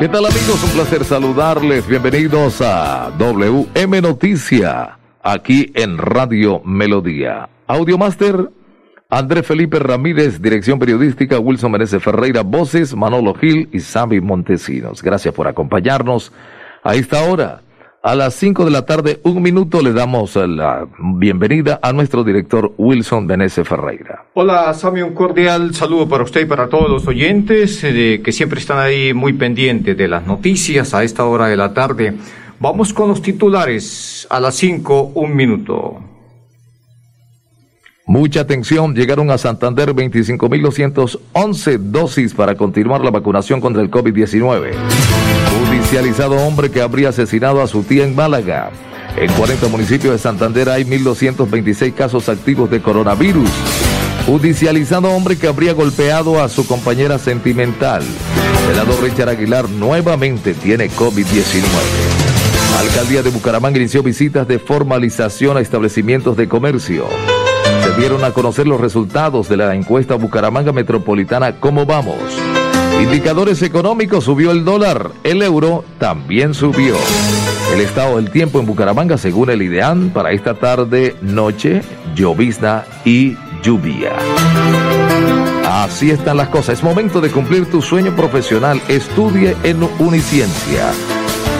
¿Qué tal amigos? Un placer saludarles. Bienvenidos a WM Noticia, aquí en Radio Melodía. Audiomaster, André Felipe Ramírez, dirección periodística, Wilson Meneses Ferreira, voces, Manolo Gil y Sammy Montesinos. Gracias por acompañarnos a esta hora. A las 5 de la tarde, un minuto, le damos la bienvenida a nuestro director Wilson Benese Ferreira. Hola, Sammy, un cordial saludo para usted y para todos los oyentes eh, que siempre están ahí muy pendientes de las noticias a esta hora de la tarde. Vamos con los titulares a las 5, un minuto. Mucha atención, llegaron a Santander 25.211 dosis para continuar la vacunación contra el COVID-19. Judicializado hombre que habría asesinado a su tía en Málaga. En 40 municipios de Santander hay 1.226 casos activos de coronavirus. Judicializado hombre que habría golpeado a su compañera sentimental. Senador Richard Aguilar nuevamente tiene COVID-19. Alcaldía de Bucaramanga inició visitas de formalización a establecimientos de comercio. Se dieron a conocer los resultados de la encuesta Bucaramanga Metropolitana ¿Cómo vamos? Indicadores económicos, subió el dólar, el euro también subió. El estado del tiempo en Bucaramanga, según el IDEAN, para esta tarde, noche, llovizna y lluvia. Así están las cosas. Es momento de cumplir tu sueño profesional. Estudie en Uniciencia.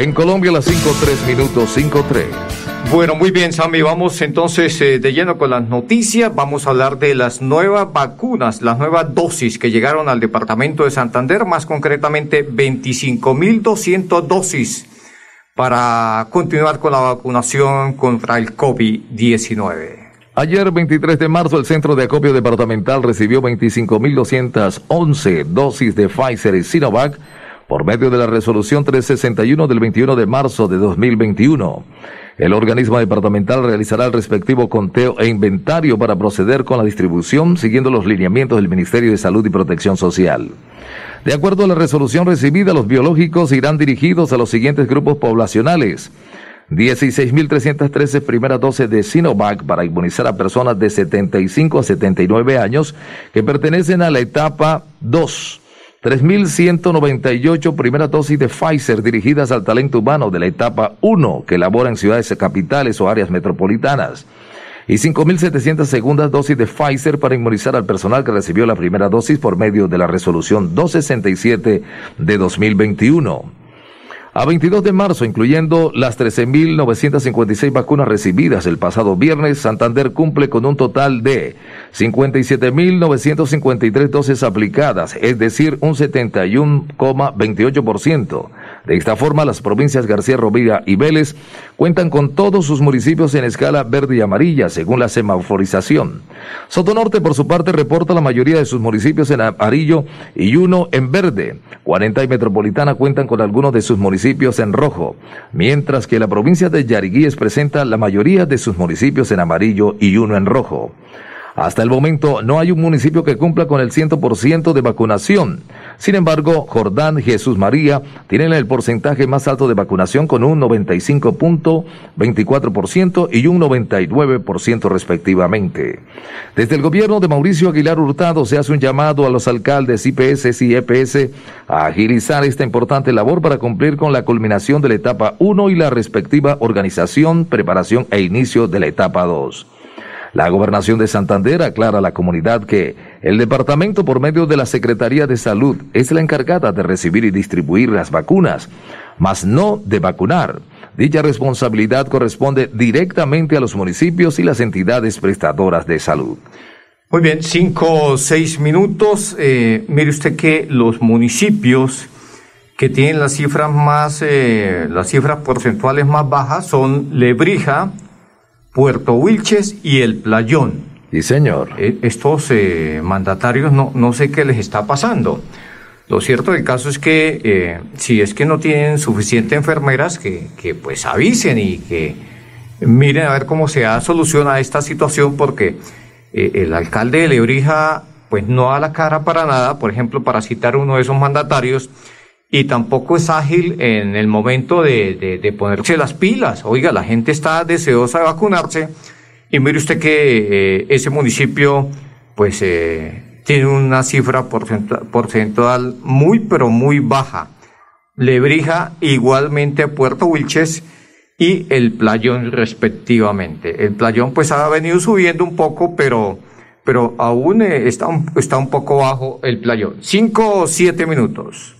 En Colombia las 5-3 minutos 5-3. Bueno, muy bien, Sammy. Vamos entonces eh, de lleno con las noticias. Vamos a hablar de las nuevas vacunas, las nuevas dosis que llegaron al departamento de Santander, más concretamente 25.200 dosis para continuar con la vacunación contra el COVID-19. Ayer, 23 de marzo, el Centro de Acopio Departamental recibió 25.211 dosis de Pfizer y Sinovac por medio de la resolución 361 del 21 de marzo de 2021. El organismo departamental realizará el respectivo conteo e inventario para proceder con la distribución siguiendo los lineamientos del Ministerio de Salud y Protección Social. De acuerdo a la resolución recibida, los biológicos irán dirigidos a los siguientes grupos poblacionales. 16.313 primeras dosis de Sinovac para inmunizar a personas de 75 a 79 años que pertenecen a la etapa 2 3.198 primeras dosis de Pfizer dirigidas al talento humano de la etapa 1 que labora en ciudades capitales o áreas metropolitanas. Y 5.700 segundas dosis de Pfizer para inmunizar al personal que recibió la primera dosis por medio de la resolución 267 de 2021. A 22 de marzo, incluyendo las 13.956 vacunas recibidas el pasado viernes, Santander cumple con un total de 57.953 dosis aplicadas, es decir, un 71,28%. De esta forma, las provincias García Rovira y Vélez cuentan con todos sus municipios en escala verde y amarilla, según la semaforización. Sotonorte, por su parte, reporta la mayoría de sus municipios en amarillo y uno en verde. 40 y Metropolitana cuentan con algunos de sus municipios en rojo, mientras que la provincia de Yariguíes presenta la mayoría de sus municipios en amarillo y uno en rojo. Hasta el momento no hay un municipio que cumpla con el 100% de vacunación. Sin embargo, Jordán Jesús María tiene el porcentaje más alto de vacunación con un 95.24% y un 99% respectivamente. Desde el gobierno de Mauricio Aguilar Hurtado se hace un llamado a los alcaldes IPS y EPS a agilizar esta importante labor para cumplir con la culminación de la etapa 1 y la respectiva organización, preparación e inicio de la etapa 2. La gobernación de Santander aclara a la comunidad que el departamento por medio de la Secretaría de Salud es la encargada de recibir y distribuir las vacunas, mas no de vacunar. Dicha responsabilidad corresponde directamente a los municipios y las entidades prestadoras de salud. Muy bien, cinco o seis minutos. Eh, mire usted que los municipios que tienen las cifras más, eh, las cifras porcentuales más bajas son Lebrija, Puerto Wilches y el Playón. Sí, señor. Eh, estos eh, mandatarios no, no sé qué les está pasando. Lo cierto del caso es que eh, si es que no tienen suficientes enfermeras, que, que, pues avisen y que miren a ver cómo se da solución a esta situación, porque el alcalde de Lebrija pues no da la cara para nada, por ejemplo, para citar uno de esos mandatarios, y tampoco es ágil en el momento de, de, ponerse las pilas. Oiga, la gente está deseosa de vacunarse y mire usted que eh, ese municipio pues eh, tiene una cifra porcentual muy pero muy baja. Lebrija igualmente Puerto Wilches y el Playón respectivamente. El Playón pues ha venido subiendo un poco, pero, pero aún eh, está, está un poco bajo el Playón. Cinco o siete minutos.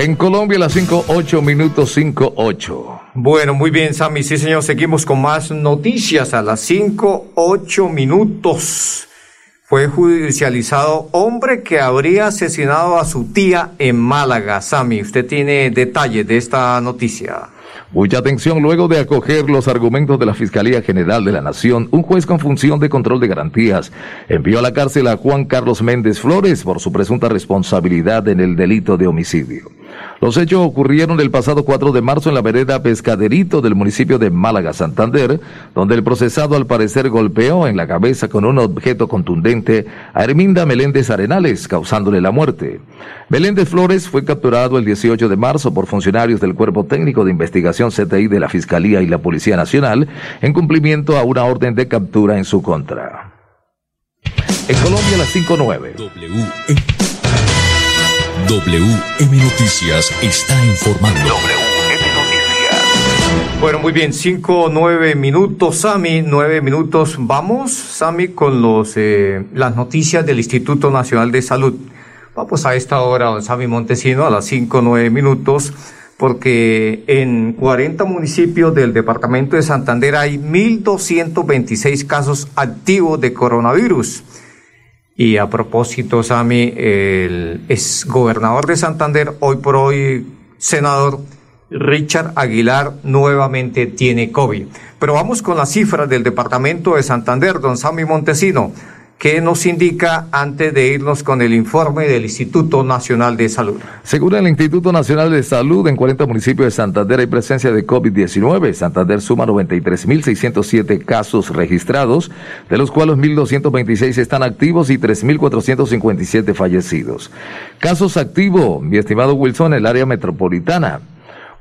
En Colombia las 5, 8 minutos 5, 8. Bueno, muy bien, Sammy. Sí, señor. Seguimos con más noticias a las 5, 8 minutos. Fue judicializado hombre que habría asesinado a su tía en Málaga. Sammy, usted tiene detalles de esta noticia. Mucha atención, luego de acoger los argumentos de la Fiscalía General de la Nación, un juez con función de control de garantías envió a la cárcel a Juan Carlos Méndez Flores por su presunta responsabilidad en el delito de homicidio. Los hechos ocurrieron el pasado 4 de marzo en la vereda Pescaderito del municipio de Málaga, Santander, donde el procesado al parecer golpeó en la cabeza con un objeto contundente a Herminda Meléndez Arenales, causándole la muerte. Meléndez Flores fue capturado el 18 de marzo por funcionarios del Cuerpo Técnico de Investigación CTI de la Fiscalía y la Policía Nacional en cumplimiento a una orden de captura en su contra. En Colombia, las 5.9. WM Noticias está informando. WM Noticias. Bueno, muy bien, cinco, nueve minutos, Sami, nueve minutos. Vamos, Sami, con los, eh, las noticias del Instituto Nacional de Salud. Vamos a esta hora, Sami Montesino, a las cinco, nueve minutos, porque en 40 municipios del departamento de Santander hay 1.226 casos activos de coronavirus. Y a propósito, Sami, el ex gobernador de Santander, hoy por hoy senador, Richard Aguilar, nuevamente tiene COVID. Pero vamos con las cifras del departamento de Santander, don Sami Montesino. ¿Qué nos indica antes de irnos con el informe del Instituto Nacional de Salud? Según el Instituto Nacional de Salud, en 40 municipios de Santander hay presencia de COVID-19. Santander suma 93.607 casos registrados, de los cuales 1.226 están activos y 3.457 fallecidos. Casos activos, mi estimado Wilson, en el área metropolitana.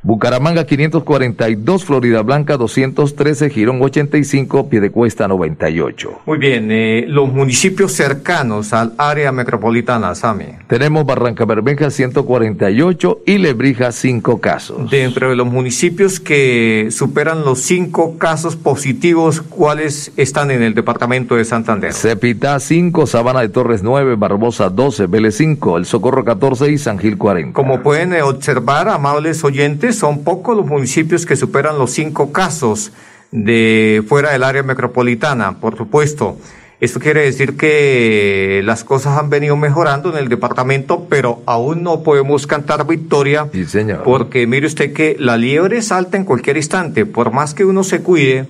Bucaramanga 542, Florida Blanca 213, Girón 85, Piedecuesta 98. Muy bien, eh, los municipios cercanos al área metropolitana, Sami. Tenemos Barranca Bermeja 148 y Lebrija 5 casos. Dentro de los municipios que superan los 5 casos positivos, ¿cuáles están en el departamento de Santander? Cepita 5, Sabana de Torres 9, Barbosa 12, Vélez 5, El Socorro 14 y San Gil 40. Como pueden observar, amables oyentes, son pocos los municipios que superan los cinco casos de fuera del área metropolitana, por supuesto. Esto quiere decir que las cosas han venido mejorando en el departamento, pero aún no podemos cantar victoria. Sí, señor. Porque mire usted que la liebre salta en cualquier instante. Por más que uno se cuide,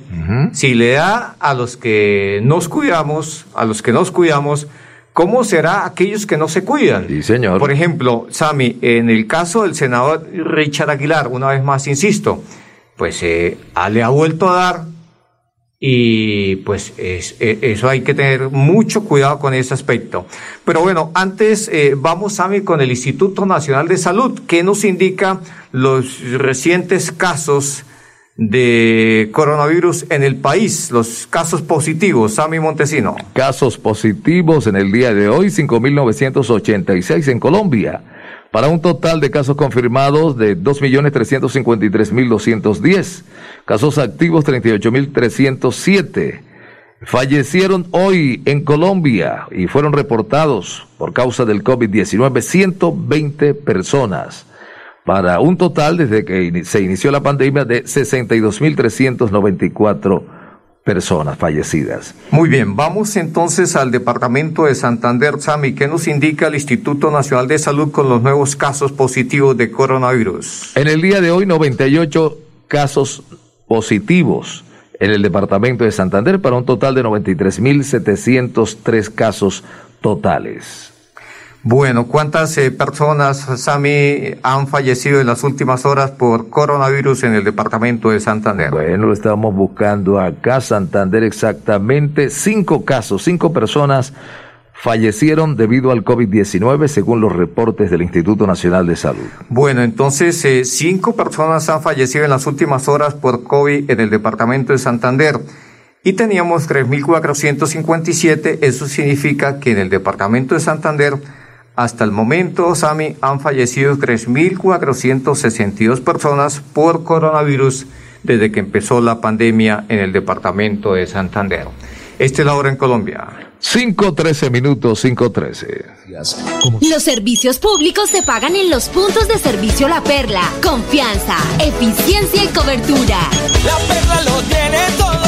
si le da a los que nos cuidamos, a los que nos cuidamos, ¿Cómo será aquellos que no se cuidan? Sí, señor. Por ejemplo, Sami, en el caso del senador Richard Aguilar, una vez más insisto, pues eh, le ha vuelto a dar y pues es, eh, eso hay que tener mucho cuidado con ese aspecto. Pero bueno, antes eh, vamos, Sami, con el Instituto Nacional de Salud, que nos indica los recientes casos de coronavirus en el país, los casos positivos, Sami Montesino. Casos positivos en el día de hoy, 5.986 en Colombia, para un total de casos confirmados de 2.353.210, casos activos 38.307. Fallecieron hoy en Colombia y fueron reportados por causa del COVID-19 120 personas para un total desde que se inició la pandemia de 62.394 personas fallecidas. Muy bien, vamos entonces al departamento de Santander, Sami, ¿qué nos indica el Instituto Nacional de Salud con los nuevos casos positivos de coronavirus? En el día de hoy, 98 casos positivos en el departamento de Santander para un total de 93.703 casos totales. Bueno, ¿cuántas eh, personas, Sami, han fallecido en las últimas horas por coronavirus en el departamento de Santander? Bueno, lo estamos buscando acá, Santander, exactamente cinco casos, cinco personas fallecieron debido al COVID-19 según los reportes del Instituto Nacional de Salud. Bueno, entonces eh, cinco personas han fallecido en las últimas horas por COVID en el departamento de Santander y teníamos 3.457, eso significa que en el departamento de Santander hasta el momento, Sami, han fallecido 3.462 personas por coronavirus desde que empezó la pandemia en el departamento de Santander. Esta es la hora en Colombia. 5.13 minutos, 5.13. Los servicios públicos se pagan en los puntos de servicio La Perla. Confianza, eficiencia y cobertura. La Perla lo tiene todo.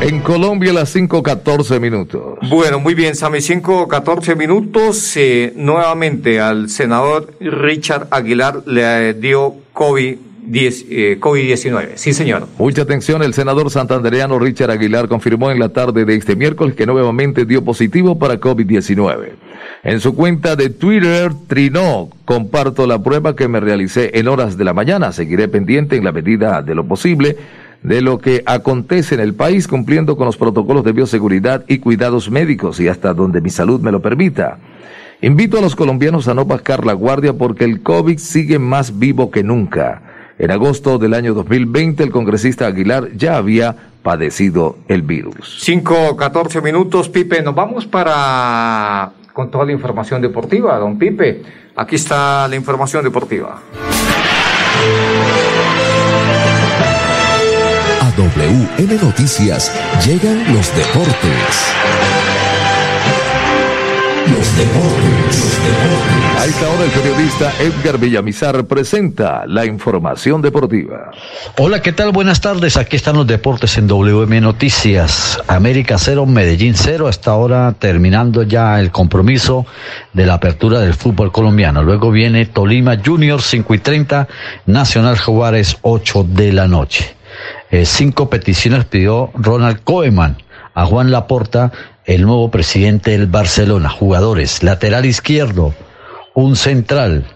En Colombia las 5.14 minutos. Bueno, muy bien, Sami, 5.14 minutos. Eh, nuevamente al senador Richard Aguilar le dio COVID. 10, eh, COVID-19. Sí, señor. Mucha atención, el senador santandereano Richard Aguilar confirmó en la tarde de este miércoles que nuevamente dio positivo para COVID-19. En su cuenta de Twitter, trinó, comparto la prueba que me realicé en horas de la mañana. Seguiré pendiente en la medida de lo posible de lo que acontece en el país cumpliendo con los protocolos de bioseguridad y cuidados médicos y hasta donde mi salud me lo permita. Invito a los colombianos a no bajar la guardia porque el COVID sigue más vivo que nunca. En agosto del año 2020 el congresista Aguilar ya había padecido el virus. 5, 14 minutos, Pipe. Nos vamos para con toda la información deportiva, don Pipe. Aquí está la información deportiva. WM Noticias llegan los deportes. A esta hora el periodista Edgar Villamizar presenta la información deportiva. Hola, ¿qué tal? Buenas tardes. Aquí están los deportes en WM Noticias. América 0, Medellín 0. Hasta ahora terminando ya el compromiso de la apertura del fútbol colombiano. Luego viene Tolima Junior 5 y 30, Nacional Juárez 8 de la noche. Eh, cinco peticiones pidió Ronald Koeman a Juan Laporta, el nuevo presidente del Barcelona. Jugadores, lateral izquierdo, un central,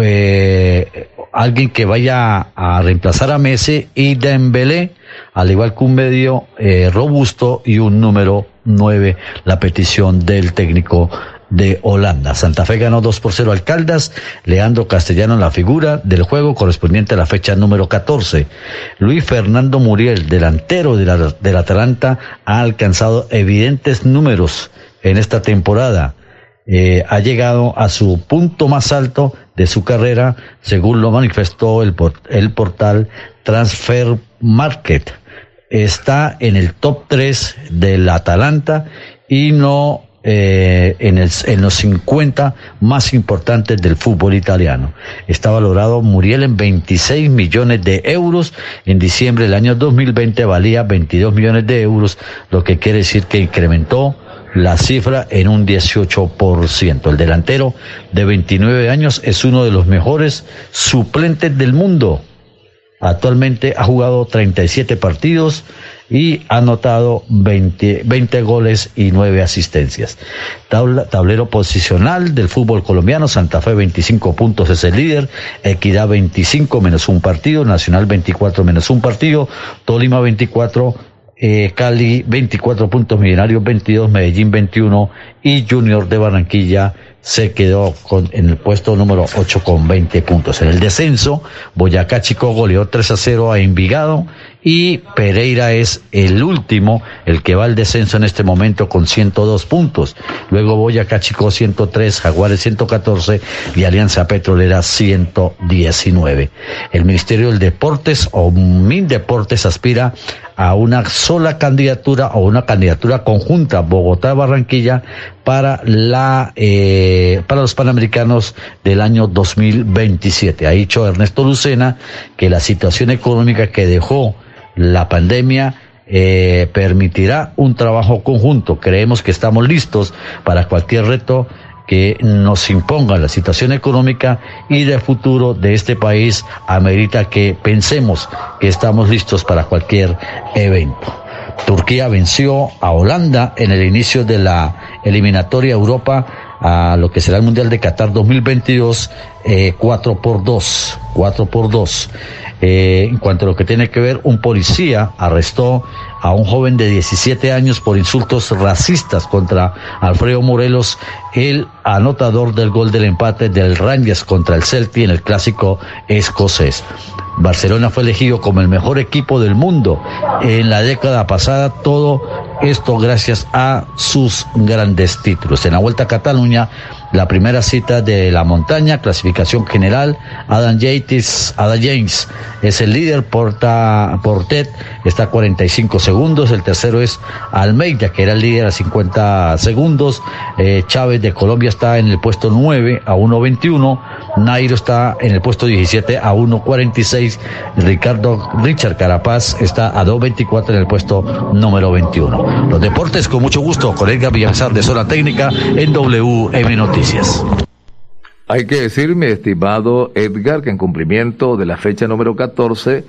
eh, alguien que vaya a reemplazar a Messi y Dembélé, al igual que un medio eh, robusto y un número nueve, la petición del técnico de Holanda. Santa Fe ganó 2 por 0 al Caldas, Leandro Castellano en la figura del juego correspondiente a la fecha número 14. Luis Fernando Muriel, delantero de la, del Atalanta, ha alcanzado evidentes números en esta temporada. Eh, ha llegado a su punto más alto de su carrera, según lo manifestó el, el portal Transfer Market. Está en el top 3 del Atalanta y no eh, en, el, en, los 50 más importantes del fútbol italiano. Está valorado Muriel en 26 millones de euros. En diciembre del año 2020 valía 22 millones de euros, lo que quiere decir que incrementó la cifra en un 18%. El delantero de 29 años es uno de los mejores suplentes del mundo. Actualmente ha jugado 37 partidos, y ha anotado 20, 20 goles y 9 asistencias. tablero posicional del fútbol colombiano, Santa Fe 25 puntos es el líder, Equidad 25 menos un partido, Nacional 24 menos un partido, Tolima 24, eh, Cali 24 puntos, Millonarios 22, Medellín 21 y Junior de Barranquilla se quedó en el puesto número 8 con 20 puntos. En el descenso, Boyacá Chico goleó 3 a 0 a Envigado y Pereira es el último, el que va al descenso en este momento con 102 puntos. Luego Boyacá Chico 103, Jaguares 114 y Alianza Petrolera 119. El Ministerio del Deportes o Mindeportes aspira a una sola candidatura o una candidatura conjunta Bogotá-Barranquilla para la eh, para los panamericanos del año 2027. Ha dicho Ernesto Lucena que la situación económica que dejó la pandemia eh, permitirá un trabajo conjunto. Creemos que estamos listos para cualquier reto que nos imponga la situación económica y de futuro de este país amerita que pensemos que estamos listos para cualquier evento. Turquía venció a Holanda en el inicio de la eliminatoria Europa a lo que será el Mundial de Qatar 2022, eh, 4 por 2, 4 por 2. Eh, en cuanto a lo que tiene que ver, un policía arrestó a un joven de 17 años por insultos racistas contra Alfredo Morelos, el anotador del gol del empate del Rangers contra el Celtic en el clásico escocés. Barcelona fue elegido como el mejor equipo del mundo en la década pasada, todo esto gracias a sus grandes títulos. En la Vuelta a Cataluña, la primera cita de la montaña, clasificación general, Adam Yates, Adam James es el líder, Portet está a 45 segundos, el tercero es Almeida, que era el líder a 50 segundos, eh, Chávez de Colombia está en el puesto 9 a 1.21, Nairo está en el puesto 17 a 1.46, Ricardo Richard Carapaz está a 2.24 en el puesto número 21. Los deportes con mucho gusto, con Edgar Villamizar de Zona Técnica en WM Noticias. Hay que decir, mi estimado Edgar, que en cumplimiento de la fecha número 14,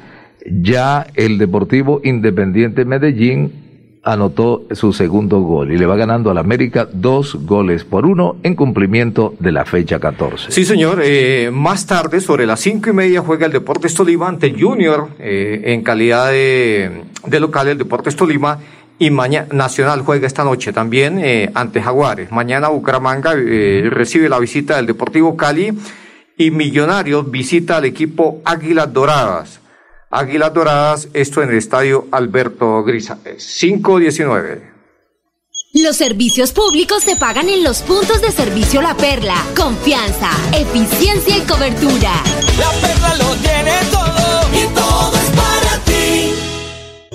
ya el Deportivo Independiente Medellín anotó su segundo gol y le va ganando al América dos goles por uno en cumplimiento de la fecha 14. Sí, señor. Eh, más tarde, sobre las cinco y media, juega el Deportes Tolima ante Junior eh, en calidad de, local el Deportes Tolima y mañana Nacional juega esta noche también eh, ante Jaguares. Mañana Bucaramanga eh, recibe la visita del Deportivo Cali y Millonarios visita al equipo Águilas Doradas. Águilas Doradas, esto en el estadio Alberto Grisales. 519. Los servicios públicos se pagan en los puntos de servicio La Perla. Confianza, eficiencia y cobertura. La Perla lo tiene todo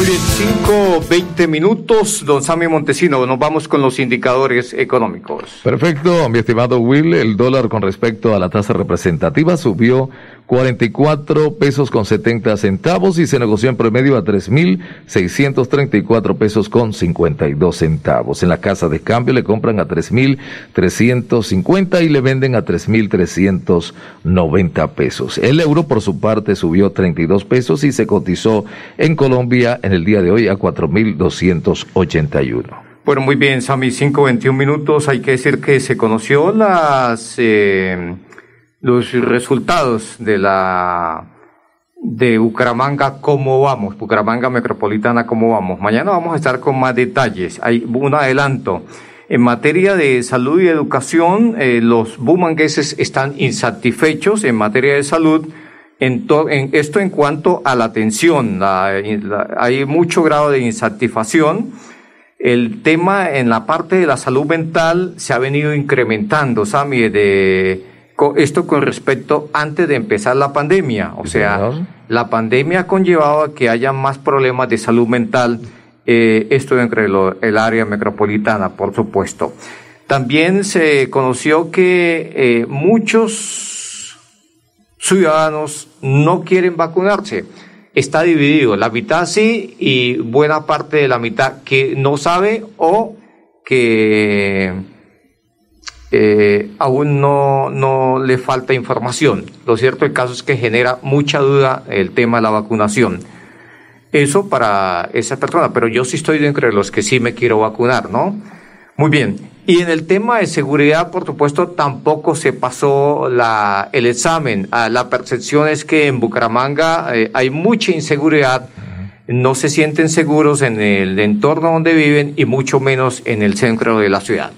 Muy bien, 5, 20 minutos, don Sammy Montesino, nos vamos con los indicadores económicos. Perfecto, mi estimado Will, el dólar con respecto a la tasa representativa subió 44 pesos con 70 centavos y se negoció en promedio a 3.634 pesos con 52 centavos. En la casa de cambio le compran a 3.350 y le venden a 3.390 pesos. El euro por su parte subió 32 pesos y se cotizó en Colombia en el día de hoy a 4.281. Bueno, muy bien, Sammy, 5.21 minutos. Hay que decir que se conoció las... Eh los resultados de la de Bucaramanga, cómo vamos, Bucaramanga Metropolitana, cómo vamos. Mañana vamos a estar con más detalles. Hay un adelanto. En materia de salud y educación, eh, los bumangueses están insatisfechos en materia de salud. En, en esto en cuanto a la atención, hay mucho grado de insatisfacción. El tema en la parte de la salud mental se ha venido incrementando, Sami, de esto con respecto antes de empezar la pandemia. O sea, la pandemia ha conllevado a que haya más problemas de salud mental, eh, esto entre el área metropolitana, por supuesto. También se conoció que eh, muchos ciudadanos no quieren vacunarse. Está dividido, la mitad sí y buena parte de la mitad que no sabe o que eh, aún no, no le falta información. Lo cierto del caso es que genera mucha duda el tema de la vacunación. Eso para esa persona, pero yo sí estoy dentro de los que sí me quiero vacunar, ¿no? Muy bien. Y en el tema de seguridad, por supuesto, tampoco se pasó la, el examen. Ah, la percepción es que en Bucaramanga eh, hay mucha inseguridad, no se sienten seguros en el entorno donde viven y mucho menos en el centro de la ciudad.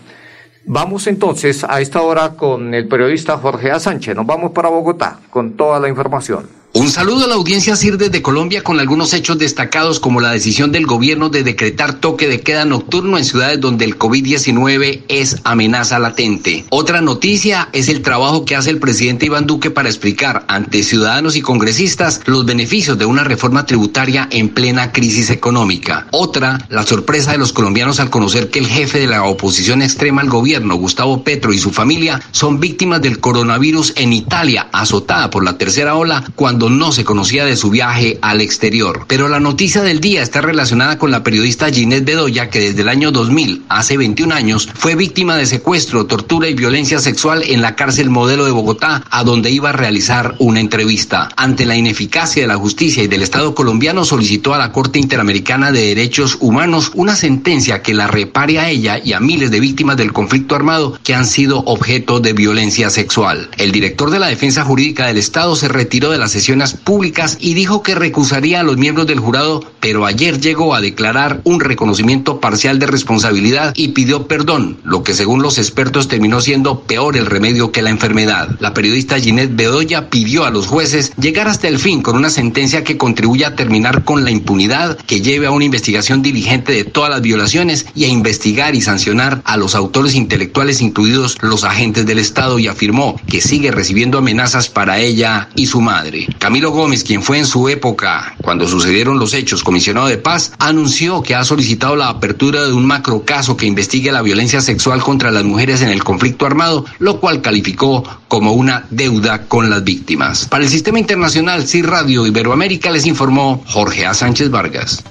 Vamos entonces a esta hora con el periodista Jorge. Sánchez. Nos vamos para Bogotá con toda la información. Un saludo a la audiencia CIR de Colombia con algunos hechos destacados como la decisión del gobierno de decretar toque de queda nocturno en ciudades donde el COVID-19 es amenaza latente. Otra noticia es el trabajo que hace el presidente Iván Duque para explicar ante ciudadanos y congresistas los beneficios de una reforma tributaria en plena crisis económica. Otra, la sorpresa de los colombianos al conocer que el jefe de la oposición extrema al gobierno, Gustavo Petro y su familia, son víctimas del coronavirus en Italia, azotada por la tercera ola cuando no se conocía de su viaje al exterior. Pero la noticia del día está relacionada con la periodista Ginette Bedoya, que desde el año 2000, hace 21 años, fue víctima de secuestro, tortura y violencia sexual en la cárcel modelo de Bogotá, a donde iba a realizar una entrevista. Ante la ineficacia de la justicia y del Estado colombiano, solicitó a la Corte Interamericana de Derechos Humanos una sentencia que la repare a ella y a miles de víctimas del conflicto armado que han sido objeto de violencia sexual. El director de la Defensa Jurídica del Estado se retiró de la sesión públicas y dijo que recusaría a los miembros del jurado, pero ayer llegó a declarar un reconocimiento parcial de responsabilidad y pidió perdón, lo que según los expertos terminó siendo peor el remedio que la enfermedad. La periodista Ginette Bedoya pidió a los jueces llegar hasta el fin con una sentencia que contribuya a terminar con la impunidad, que lleve a una investigación diligente de todas las violaciones y a investigar y sancionar a los autores intelectuales, incluidos los agentes del Estado, y afirmó que sigue recibiendo amenazas para ella y su madre. Camilo Gómez, quien fue en su época, cuando sucedieron los hechos, comisionado de paz, anunció que ha solicitado la apertura de un macro caso que investigue la violencia sexual contra las mujeres en el conflicto armado, lo cual calificó como una deuda con las víctimas. Para el Sistema Internacional CIR Radio Iberoamérica les informó Jorge A. Sánchez Vargas.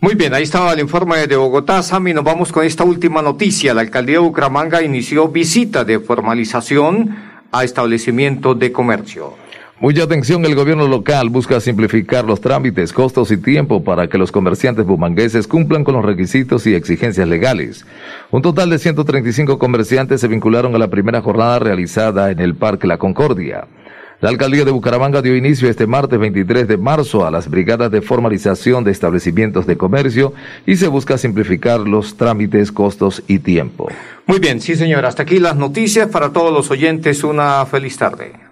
Muy bien, ahí estaba el informe de Bogotá. Sami, nos vamos con esta última noticia. La alcaldía de Bucaramanga inició visita de formalización a establecimientos de comercio. Mucha atención, el gobierno local busca simplificar los trámites, costos y tiempo para que los comerciantes bumangueses cumplan con los requisitos y exigencias legales. Un total de 135 comerciantes se vincularon a la primera jornada realizada en el Parque La Concordia. La alcaldía de Bucaramanga dio inicio este martes 23 de marzo a las brigadas de formalización de establecimientos de comercio y se busca simplificar los trámites, costos y tiempo. Muy bien, sí señor, hasta aquí las noticias para todos los oyentes. Una feliz tarde.